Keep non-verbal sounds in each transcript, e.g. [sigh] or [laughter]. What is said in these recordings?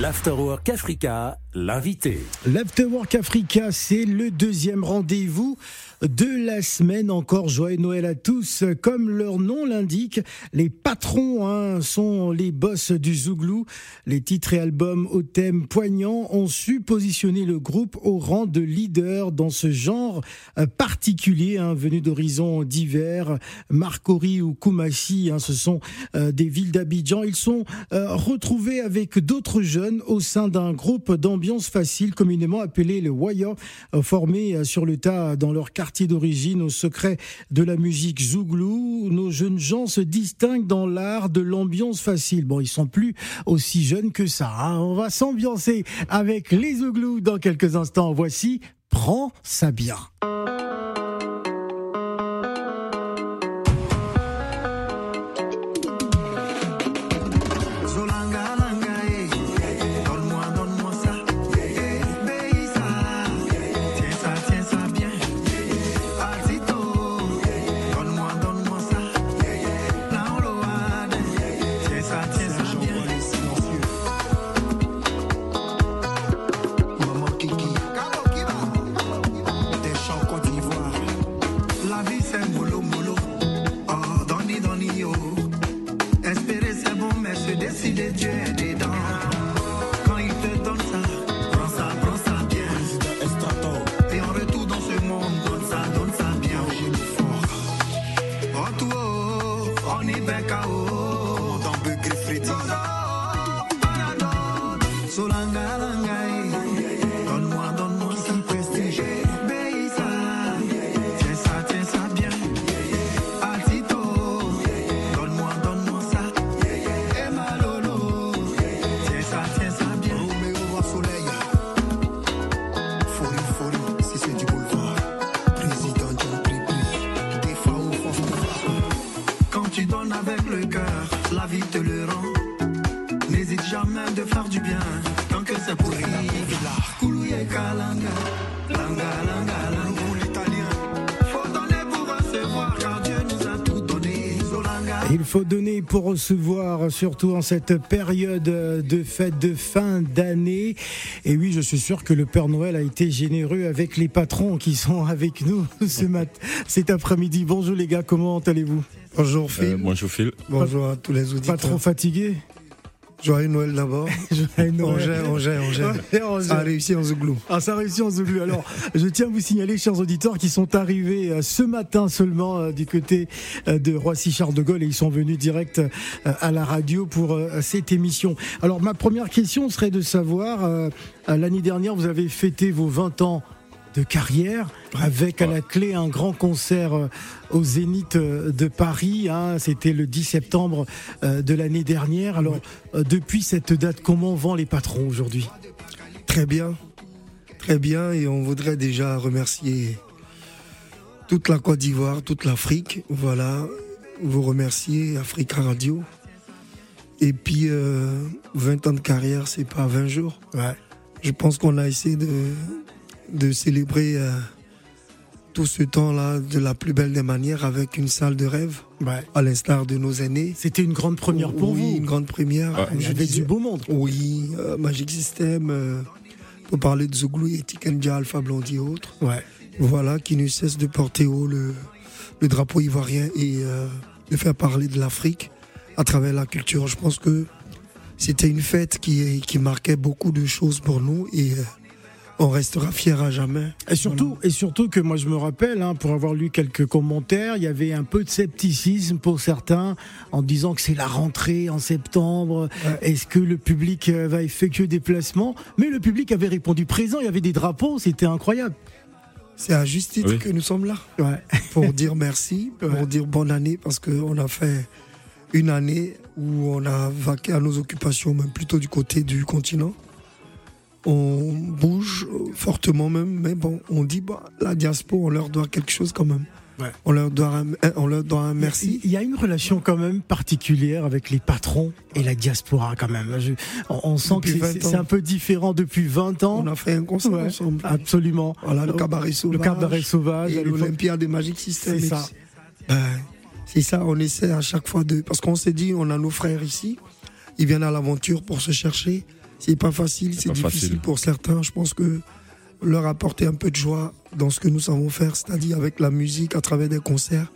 L'Afterwork Africa, l'invité. L'Afterwork Africa, c'est le deuxième rendez-vous de la semaine. Encore joyeux Noël à tous. Comme leur nom l'indique, les patrons hein, sont les boss du Zouglou. Les titres et albums au thème poignant ont su positionner le groupe au rang de leader dans ce genre particulier, hein, venu d'horizons divers. Marcory ou Koumassi, hein, ce sont euh, des villes d'Abidjan. Ils sont euh, retrouvés avec d'autres jeunes au sein d'un groupe d'ambiance facile, communément appelé le Waya, formé sur le tas dans leur quartier d'origine au secret de la musique zouglou, nos jeunes gens se distinguent dans l'art de l'ambiance facile. Bon, ils sont plus aussi jeunes que ça. Hein. On va s'ambiancer avec les zouglous dans quelques instants. Voici Prends ça bien. Il faut donner pour recevoir, surtout en cette période de fête de fin d'année. Et oui, je suis sûr que le Père Noël a été généreux avec les patrons qui sont avec nous [laughs] ce matin, cet après-midi. Bonjour les gars, comment allez-vous? Bonjour Phil. Euh, bonjour Phil. Bonjour à tous les auditeurs. Pas trop fatigué? Joyeux Noël d'abord. [laughs] Joyeux Noël. Gère, on Ça a réussi en Zouglou. Ah, ça a réussi en Zouglou. Alors, je tiens à vous signaler, chers auditeurs, qui sont arrivés euh, ce matin seulement euh, du côté euh, de Roissy-Charles de Gaulle et ils sont venus direct à la radio pour cette émission. Alors, ma première question serait de savoir, l'année dernière, vous avez fêté vos 20 ans de carrière, avec à la clé un grand concert euh, au Zénith euh, de Paris. Hein. C'était le 10 septembre euh, de l'année dernière. Alors, depuis cette date, comment vont les patrons aujourd'hui? Très bien, très bien. Et on voudrait déjà remercier toute la Côte d'Ivoire, toute l'Afrique. Voilà, vous remercier Africa Radio. Et puis, 20 ans de carrière, c'est pas 20 jours. Ouais. Je pense qu'on a essayé de, de célébrer euh, tout ce temps-là de la plus belle des manières avec une salle de rêve, à l'instar de nos aînés. C'était une grande première pour oui, vous. une grande première. J'avais du beau monde. Oui, euh, Magic System, euh, pour parler de Zouglou et Tikenja, Alpha Blondie et autres. Ouais. Voilà, qui ne cesse de porter haut le, le drapeau ivoirien et de faire parler de l'Afrique à travers la culture. Je pense que c'était une fête qui, qui marquait beaucoup de choses pour nous et on restera fier à jamais. Et surtout, et surtout que moi je me rappelle, hein, pour avoir lu quelques commentaires, il y avait un peu de scepticisme pour certains en disant que c'est la rentrée en septembre. Est-ce que le public euh, va effectuer des placements? Mais le public avait répondu présent. Il y avait des drapeaux, c'était incroyable. C'est à juste titre que nous sommes là. Ouais. [laughs] Pour dire merci, pour dire bonne année, parce qu'on a fait une année où on a vaqué à nos occupations, même plutôt du côté du continent on bouge fortement même, mais bon, on dit bah, la diaspora, on leur doit quelque chose quand même. On, leur doit un, on leur doit un merci. Il y a une relation quand même particulière avec les patrons et la diaspora quand même. on, sent que c'est un peu différent depuis 20 ans. On a fait un concert ensemble. Absolument. Voilà, le cabaret sauvage. Le cabaret sauvage. Et l'Olympia des Magic System. C'est ça. Ben, c'est ça, on essaie à chaque fois de... Parce qu'on s'est dit, on a nos frères ici, ils viennent à l'aventure pour se chercher c'est pas facile, c'est difficile facile. pour certains. Je pense que leur apporter un peu de joie dans ce que nous savons faire, c'est-à-dire avec la musique, à travers des concerts.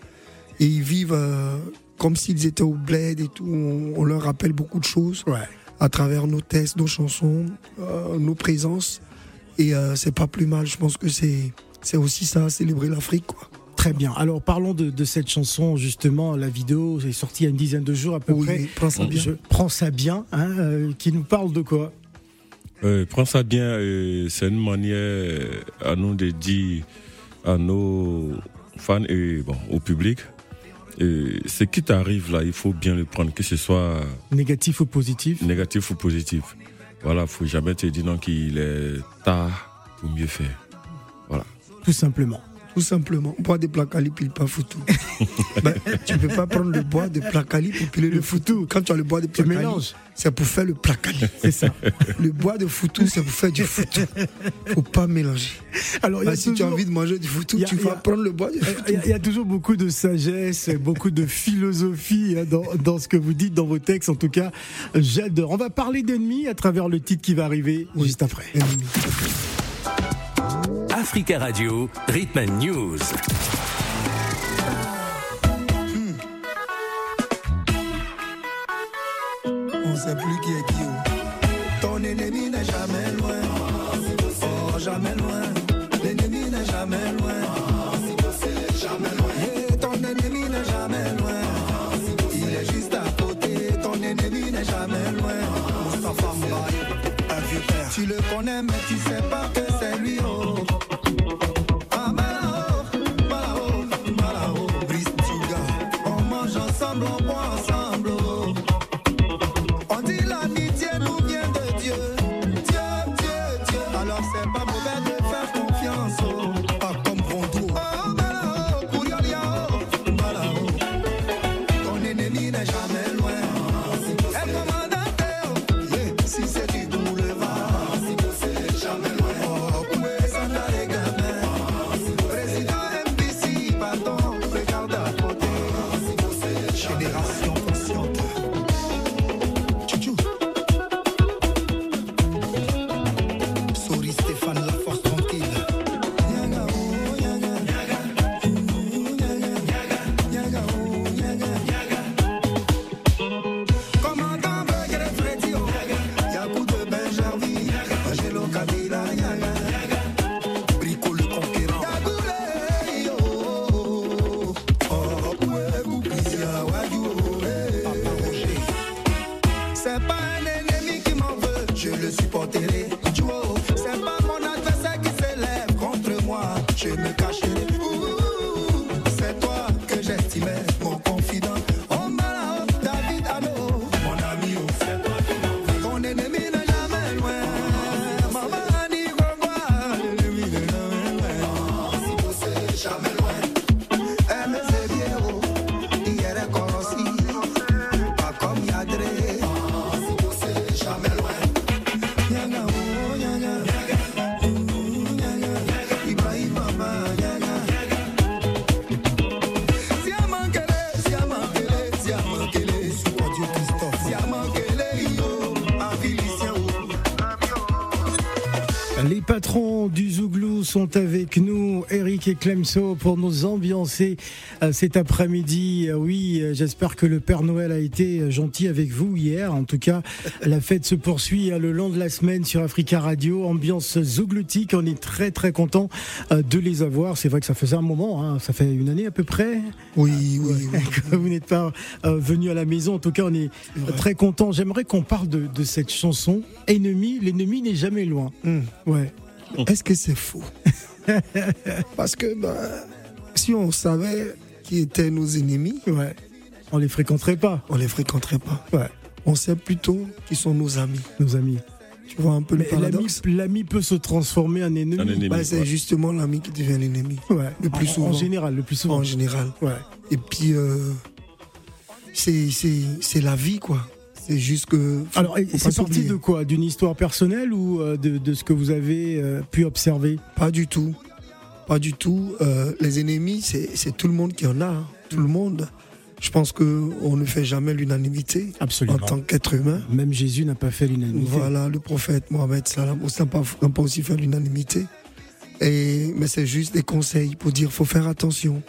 Et ils vivent euh, comme s'ils étaient au bled et tout. On, on leur rappelle beaucoup de choses Ouais. à travers nos tests, nos chansons, euh, nos présences. Et euh, c'est pas plus mal. Je pense que c'est c'est aussi ça, célébrer l'Afrique, quoi. Très bien. Alors parlons de, de cette chanson justement. La vidéo est sortie il y a une dizaine de jours à peu Oui, près. prends ça bien. Je prends ça bien. Hein, euh, qui nous parle de quoi Euh, prends ça bien, euh, c'est une manière euh, à nous de dire à nos fans et bon, au public, euh, ce qui t'arrive là, il faut bien le prendre, que ce soit Négatif ou positif négatif ou positif. Voilà, faut jamais te dire non qu'il est tard pour mieux faire. Tout simplement. Tout simplement. Bois de placali, pile pas foutu. [laughs] ben, tu peux pas prendre le bois de placali pour piler le, foutu. Quand tu as le bois de placali, c'est pour faire le placali. [laughs] C'est ça. Le bois de foutu, c'est pour faire du foutu. Faut pas mélanger. Alors Ben, si tu as envie de manger du foutu, tu vas a- prendre le bois du foutu. il y a toujours beaucoup de sagesse, beaucoup de philosophie hein, dans, dans ce que vous dites dans vos textes. En tout cas, j'adore. On va parler d'ennemis à travers le titre qui va arriver juste après. Ennemi. Africa Radio, Rhythm News. On sait plus qui est qui. Ton ennemi n'est jamais loin. Oh, jamais loin. L'ennemi n'est jamais loin. Tu le connais, mais tu sais pas que c'est lui. Oh. Sont avec nous, Eric et Clemso, pour nous ambiancer euh, cet après-midi. Euh, Oui, euh, j'espère que le Père Noël a été gentil avec vous hier. En tout cas, [laughs] la fête se poursuit le long de la semaine sur Africa Radio. Ambiance zougloutique. On est très très content de les avoir. C'est vrai que ça faisait un moment, hein. ça fait une année à peu près Oui, oui, oui. [laughs] que vous n'êtes pas venu à la maison. En tout cas, on est très content. J'aimerais qu'on parle de, de cette chanson. Ennemi, l'ennemi n'est jamais loin. Hum. Ouais. Est-ce que c'est faux? [laughs] Parce que bah, si on savait qui étaient nos ennemis, Ouais. On les fréquenterait pas, on les fréquenterait pas. Ouais. On sait plutôt qui sont nos amis. nos amis. Tu vois un peu le Mais paradoxe? l'ami peut se transformer en ennemi. Bah, C'est ouais. justement l'ami qui devient l'ennemi, Ouais. Le plus En- souvent. En général, le plus souvent. en général. Ouais. Et puis, euh, c'est c'est- c'est la vie, quoi. C'est juste que. Alors, c'est parti de quoi? D'une histoire personnelle ou euh, de, de ce que vous avez euh, pu observer? Pas du tout. Pas du tout. Euh, les ennemis, c'est tout le monde qui en a. hein. Tout le monde. Je pense que on ne fait jamais l'unanimité Absolument. en tant qu'être humain. Même Jésus n'a pas fait l'unanimité. Voilà, le prophète Mohamed Salam n'a pas, pas aussi fait l'unanimité. Mais c'est juste des conseils pour dire faut faire attention.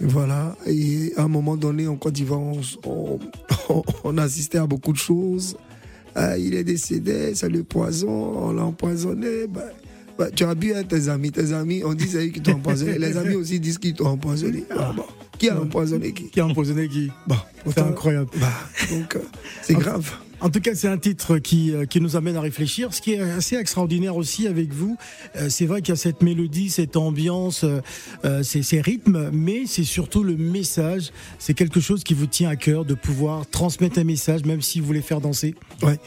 Voilà. Et à un moment donné, en Côte d'Ivoire, on, on, on assistait à beaucoup de choses. Ah, il est décédé, c'est le poison, on l'a empoisonné. Bah, bah, tu as bu à tes amis. Tes amis, on dit c'est eux qui t'ont empoisonné. Les amis aussi disent qu'ils t'ont empoisonné. Ah, bon. Qui a empoisonné qui? Qui a empoisonné qui? Bon, C'est incroyable. bah, donc, euh, c'est grave. En tout cas, c'est un titre qui, euh, qui nous amène à réfléchir. Ce qui est assez extraordinaire aussi avec vous, euh, c'est vrai qu'il y a cette mélodie, cette ambiance, euh, ces, ces rythmes, mais c'est surtout le message. C'est quelque chose qui vous tient à cœur de pouvoir transmettre un message, même si vous voulez faire danser. Ouais.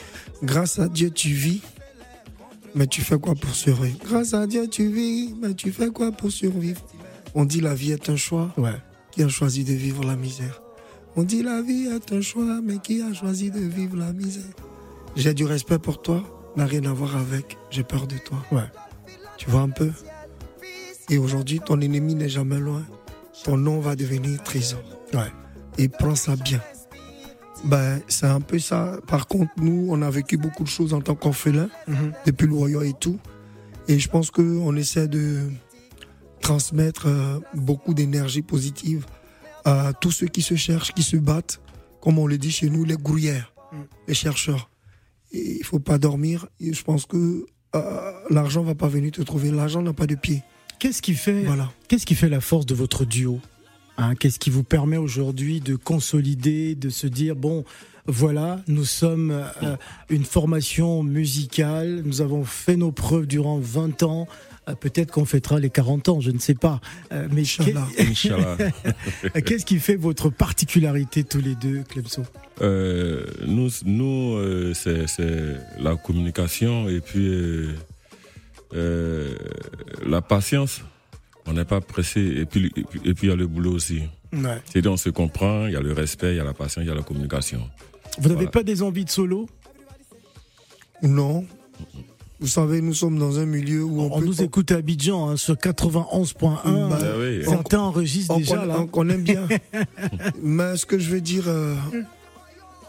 Grâce à Dieu, tu vis. Mais tu fais quoi pour survivre? Grâce à Dieu, tu vis. Mais tu fais quoi pour survivre? On dit la vie est un choix. Ouais. Qui a choisi de vivre la misère? On dit la vie est un choix. Mais qui a choisi de vivre la misère? J'ai du respect pour toi. N'a rien à voir avec. J'ai peur de toi. Ouais. Tu vois un peu? Et aujourd'hui, ton ennemi n'est jamais loin. Ton nom va devenir trésor. Ouais. Et prends ça bien. Ben, c'est un peu ça. Par contre, nous, on a vécu beaucoup de choses en tant qu'orphelins, Mhm. depuis le royaume et tout. Et je pense qu'on essaie de transmettre euh, beaucoup d'énergie positive à tous ceux qui se cherchent, qui se battent, comme on le dit chez nous, les gruyères, Mm. les chercheurs. Et il faut pas dormir. Et je pense que euh, l'argent va pas venir te trouver. L'argent n'a pas de pied. Qu'est-ce qui fait Voilà. Qu'est-ce qui fait la force de votre duo Hein, Qu'est-ce qui vous permet aujourd'hui de consolider, de se dire bon, voilà, nous sommes euh, une formation musicale, nous avons fait nos preuves durant 20 ans. Euh, Peut-être qu'on fêtera les 40 ans, je ne sais pas. Euh, mais [laughs] qu'est-ce qui fait votre particularité tous les deux, Clemso? Euh, nous, nous euh, c'est la communication et puis euh, euh, la patience. On n'est pas pressé et puis et puis et puis il y a le boulot aussi. ouais. C'est-à-dire on se comprend, il y a le respect, il y a la patience, il y a la communication. Vous n'avez Voilà. pas des envies de solo? Non. Vous savez, nous sommes dans un milieu où on, On peut- nous écoute à Abidjan hein, sur 91.1. Bah, Ah oui. Certains enregistrent on, déjà là. on connaît bien. [laughs] Mais ce que je veux dire, euh,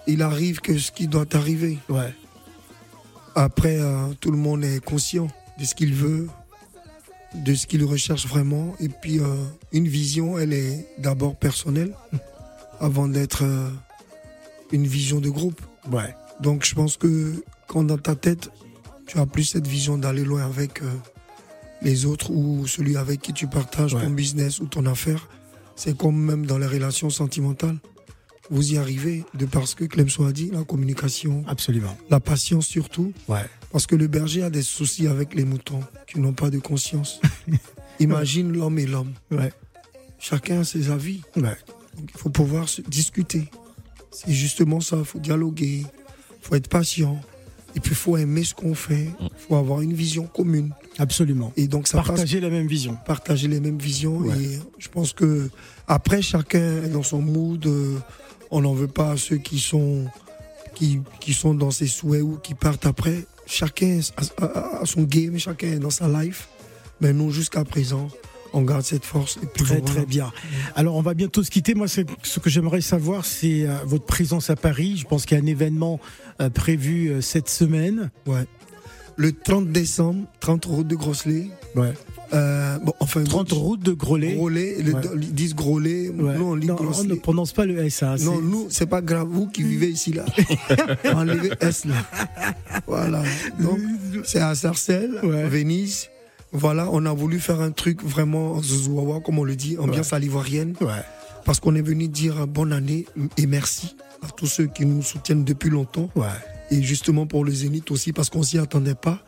il arrive que ce qui doit arriver. Ouais. Après, euh, tout le monde est conscient de ce qu'il veut, de ce qu'il recherche vraiment. Et puis, euh, une vision, elle est d'abord personnelle, [laughs] avant d'être euh, une vision de groupe. Ouais. Donc, je pense que quand dans ta tête, tu as plus cette vision d'aller loin avec euh, les autres ou celui avec qui tu partages Ouais. ton business ou ton affaire, c'est comme même dans les relations sentimentales. Vous y arrivez de parce que Clemson a dit, la communication, Absolument. la patience surtout. Ouais. Parce que le berger a des soucis avec les moutons qui n'ont pas de conscience. [laughs] Imagine l'homme et l'homme. Ouais. Chacun a ses avis. Ouais. Donc, il faut pouvoir se discuter. C'est justement ça. Il faut dialoguer. Il faut être patient. Et puis, il faut aimer ce qu'on fait. Il faut avoir une vision commune. Absolument. Et donc, ça passe Partager la même vision. partager les mêmes visions. Ouais. Et je pense que après, chacun est dans son mood. euh, On n'en veut pas à ceux qui sont, qui, qui sont dans ses souhaits ou qui partent après. Chacun a, a- a son game, chacun est dans sa life. Mais nous, jusqu'à présent, on garde cette force. Et puis Très voilà. très bien. Alors on va bientôt se quitter. Moi, ce que j'aimerais savoir, c'est euh, votre présence à Paris. Je pense qu'il y a un événement euh, prévu euh, cette semaine. Ouais. Le 30 décembre, 30 route de Grosselet. Ouais. Bon, enfin, 30 route de Grolet. Grolet, le- Ouais. ils disent. Ouais. Nous, on lit Non, on ne Grosselet. prononce pas le S. hein, Non, nous, c'est pas grave. Vous qui vivez ici, là, [laughs] enlevez S, là. Voilà. Donc, [laughs] c'est à Sarcelles. Venise. Voilà, on a voulu faire un truc vraiment comme on le dit, ambiance à l'ivoirienne, Ouais. parce qu'on est venu dire bonne année et merci à tous ceux qui nous soutiennent depuis longtemps. Ouais. Et justement pour le Zénith aussi, parce qu'on s'y attendait pas.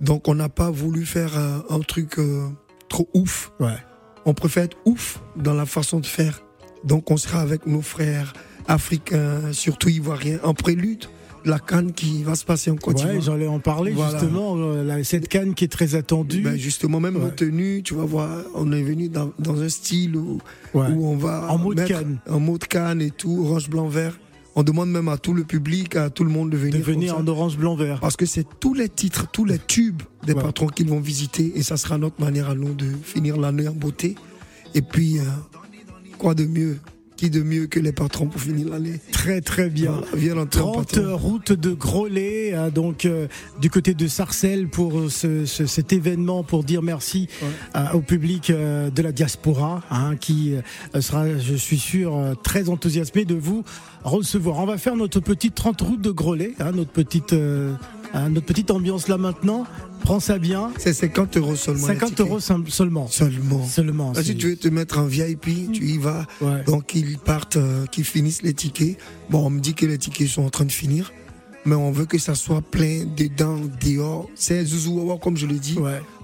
Donc, on n'a pas voulu faire euh, un truc euh, trop ouf. Ouais. On préfère être ouf dans la façon de faire. Donc on sera avec nos frères africains, surtout ivoiriens, en prélude de la canne qui va se passer en Côte Ouais, d'Ivoire. j'allais en parler Voilà. justement. euh, cette canne qui est très attendue. Ben, justement, même Ouais. nos tenues, tu vas voir, on est venu dans, dans un style où, Ouais. où on va En mode canne. en mode canne et tout, orange, blanc, vert. On demande même à tout le public, à tout le monde de venir. de venir en orange, blanc, vert. Parce que c'est tous les titres, tous les tubes des Ouais. patrons qu'ils vont visiter et ça sera notre manière à nous de finir l'année en beauté. Et puis, euh, quoi de mieux qui de mieux que les patrons pour finir l'année Très très bien. Voilà, 30 route de Grolet, hein, donc euh, du côté de Sarcelles pour ce, cet événement, pour dire merci euh, au public euh, de la diaspora, hein, qui sera, je suis sûr, très enthousiasmé de vous recevoir. On va faire notre petite 30 route de Grolet, hein, notre petite Hein, notre petite ambiance là maintenant, prends ça bien. C'est 50 euros seulement. 50 euros seulement. Seulement. Seulement. si tu veux te mettre en VIP, tu y vas. Donc ils partent, euh, qu'ils finissent les tickets. Bon, on me dit que les tickets sont en train de finir. Mais on veut que ça soit plein dedans, dehors. C'est Zouzou comme je le dis.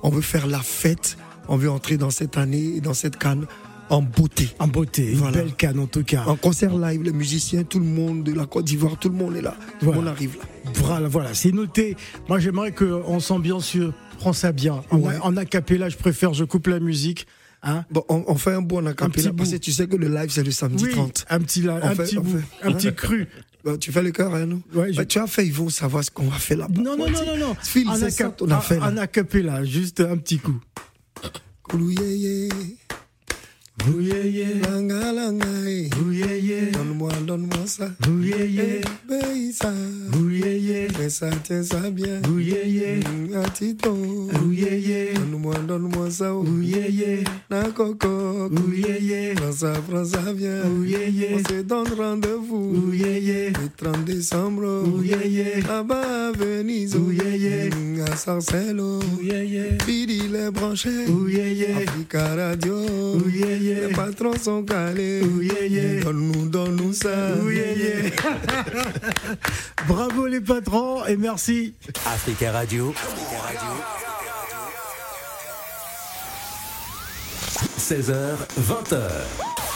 On veut faire la fête. On veut entrer dans cette année dans cette canne en beauté. En beauté, une belle canne en tout cas. En concert live, les musiciens, tout le monde de la Côte d'Ivoire, tout le monde est là. Monde arrive là. Voilà, voilà, c'est noté. Moi j'aimerais qu'on s'ambiance sur Prends ça bien. En, ouais. en acapella, je préfère, je coupe la musique. Hein bon, on, fait un bon acapella parce que tu sais que le live c'est le samedi 30. Un petit, un, petit bout, un petit cru. [laughs] tu fais le cœur, hein, non? Ouais, bah, Tu as fait, ils vont savoir ce qu'on va faire là. Non, non, non, non, non. Phil, c'est ça on a fait là. En acapella, juste un petit coup. Ouyeye, langa langa, eh. Ouyeye, donne-moi, donne-moi ça. Ouyeye, paye ça. Ouyeye, fais ça, tiens ça bien. Ouyeye, atito. Ouyeye, donne-moi, donne-moi ça. Ouyeye, na coco. Ouyeye, prends ça, prends ça bien. Ouyeye, on se donne rendez-vous. Ouyeye, le 30 décembre. Ouyeye, là-bas à Venise. Ouyeye, à Sarcelo. Ouyeye, Pidi les branchés. Ouyeye, Africa Radio. Les patrons sont calés. Donne-nous, donne-nous ça. [laughs] Bravo les patrons et merci. Africa Radio. 16h, 20h.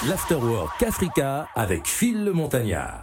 L'Afterwork Africa avec Phil le Montagnard.